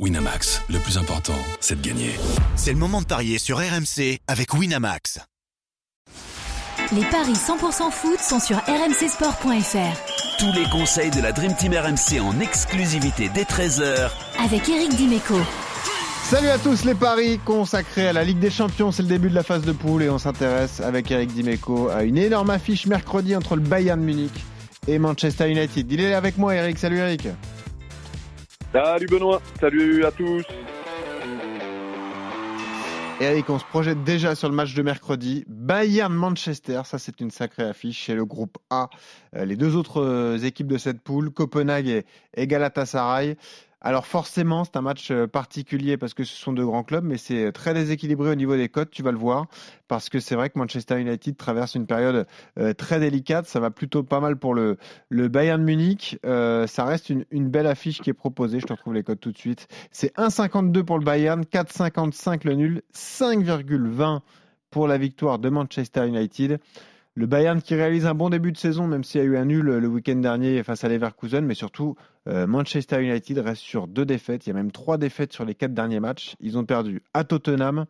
Winamax, le plus important, c'est de gagner. C'est le moment de parier sur RMC avec Winamax. Les paris 100% foot sont sur rmcsport.fr. Tous les conseils de la Dream Team RMC en exclusivité dès 13h Avec Eric Dimeco. Salut à tous les paris consacrés à la Ligue des Champions, c'est le début de la phase de poule et on s'intéresse avec Eric Dimeco à une énorme affiche mercredi entre le Bayern Munich et Manchester United. Il est avec moi Eric, salut Eric. Salut Benoît, salut à tous. Eric, on se projette déjà sur le match de mercredi. Bayern-Manchester, ça c'est une sacrée affiche. chez le groupe A, euh, les deux autres euh, équipes de cette poule, Copenhague et Galatasaray. Alors forcément, c'est un match euh, particulier parce que ce sont deux grands clubs, mais c'est très déséquilibré au niveau des cotes, tu vas le voir, parce que c'est vrai que Manchester United traverse une période euh, très délicate. Ça va plutôt pas mal pour le, Bayern Munich. Euh, ça reste une, belle affiche qui est proposée. Je te retrouve les cotes tout de suite. C'est 1,52 pour le Bayern, 4,55 le nul, 5,20 pour la victoire de Manchester United. Le Bayern qui réalise un bon début de saison, même s'il y a eu un nul le week-end dernier face à Leverkusen, mais surtout euh, Manchester United reste sur deux défaites. Il y a même trois défaites sur les quatre derniers matchs. Ils ont perdu à Tottenham,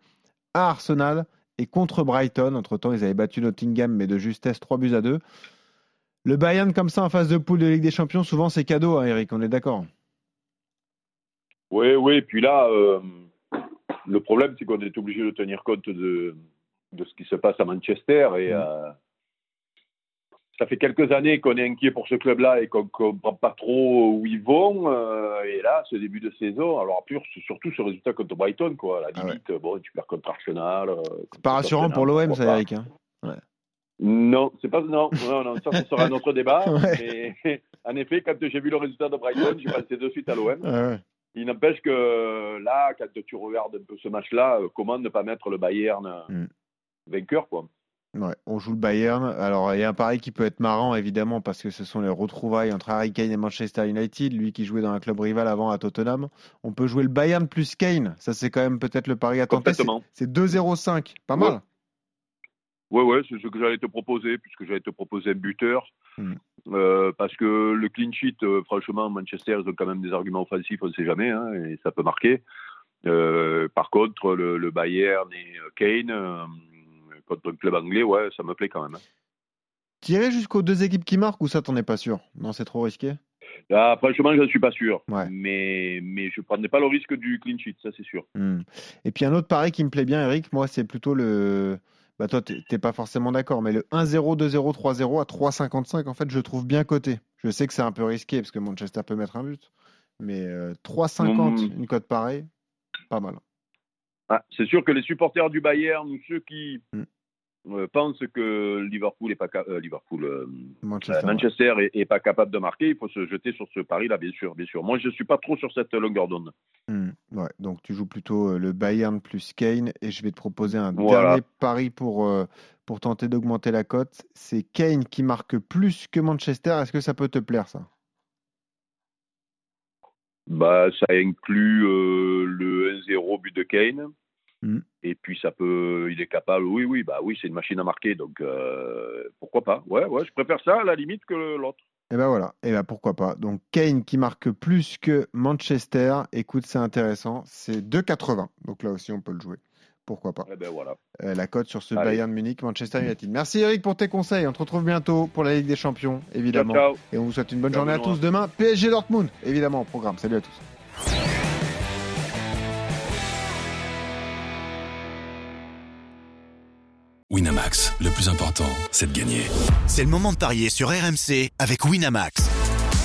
à Arsenal et contre Brighton. Entre-temps, ils avaient battu Nottingham, mais de justesse, 3 buts à 2. Le Bayern, comme ça, en phase de poule de Ligue des Champions, souvent c'est cadeau, hein, Eric, on est d'accord Oui, oui, puis là, euh, le problème, c'est qu'on est obligé de tenir compte de, de, ce qui se passe à Manchester et. Mm. Euh, ça fait quelques années qu'on est inquiet pour ce club-là et qu'on ne comprend pas trop où ils vont. Euh, et là, ce début de saison, alors plus, surtout ce résultat contre Brighton, quoi. À la ah limite, bon, tu perds contre Arsenal. Euh, c'est pas rassurant pour l'OM, ça, Eric. Hein ouais. Non, c'est pas non, non, non, ça, ça sera un autre débat. Mais, en effet, quand j'ai vu le résultat de Brighton, j'ai passé de suite à l'OM. Ah Il n'empêche que là, quand tu regardes un peu ce match-là, euh, comment ne pas mettre le Bayern mm. vainqueur, quoi. Ouais, on joue le Bayern. Alors, il y a un pari qui peut être marrant, évidemment, parce que ce sont les retrouvailles entre Harry Kane et Manchester United, lui qui jouait dans un club rival avant à Tottenham. On peut jouer le Bayern plus Kane. Ça, c'est quand même peut-être le pari à tenter. C'est 2-0-5. Pas mal. Ouais, ouais, c'est ce que j'allais te proposer, puisque j'allais te proposer un buteur. Hmm. Euh, parce que le clean sheet, euh, franchement, Manchester, ils ont quand même des arguments offensifs, on ne sait jamais, hein, et ça peut marquer. Euh, par contre, le, le, Bayern et Kane contre un club anglais, ouais, ça me plaît quand même. Hein. Tirer jusqu'aux deux équipes qui marquent ou ça, t'en es pas sûr? Non, c'est trop risqué? Ah, Franchement, je ne suis pas sûr. Mais, mais je ne prendrai pas le risque du clean sheet, ça c'est sûr. Hmm. Et puis un autre pari qui me plaît bien, Eric, moi, c'est plutôt le. Bah, toi, tu n'es pas forcément d'accord, mais le 1-0, 2-0, 3-0 à 3,55, en fait, je trouve bien coté. Je sais que c'est un peu risqué parce que Manchester peut mettre un but. Mais 3,50, euh, une cote pareille, pas mal. Ah, c'est sûr que les supporters du Bayern ou ceux qui hmm. Euh, pense que Liverpool est pas euh, Liverpool euh, Manchester, est, pas capable de marquer, il faut se jeter sur ce pari-là, bien sûr, bien sûr. Moi, je suis pas trop sur cette longueur d'onde. Ouais, donc tu joues plutôt le Bayern plus Kane, et je vais te proposer un dernier pari pour pour tenter d'augmenter la cote. C'est Kane qui marque plus que Manchester. Est-ce que ça peut te plaire ça? Bah, ça inclut le 1-0 but de Kane. Mm. Et puis ça peut, il est capable. Oui, oui, bah oui, c'est une machine à marquer, donc euh, pourquoi pas. Ouais, ouais, je préfère ça à la limite que l'autre. Et ben voilà, et ben pourquoi pas. Donc Kane qui marque plus que Manchester. Écoute, c'est intéressant. C'est 2,80. Donc là aussi, on peut le jouer. Pourquoi pas. Et ben voilà. Euh, la cote sur ce Bayern Munich, Manchester United. Merci Eric pour tes conseils. On te retrouve bientôt pour la Ligue des Champions, évidemment. Et on vous souhaite une bonne journée à tous demain. PSG Dortmund, évidemment, au programme. Salut à tous. Winamax, le plus important, c'est de gagner. C'est le moment de parier sur RMC avec Winamax.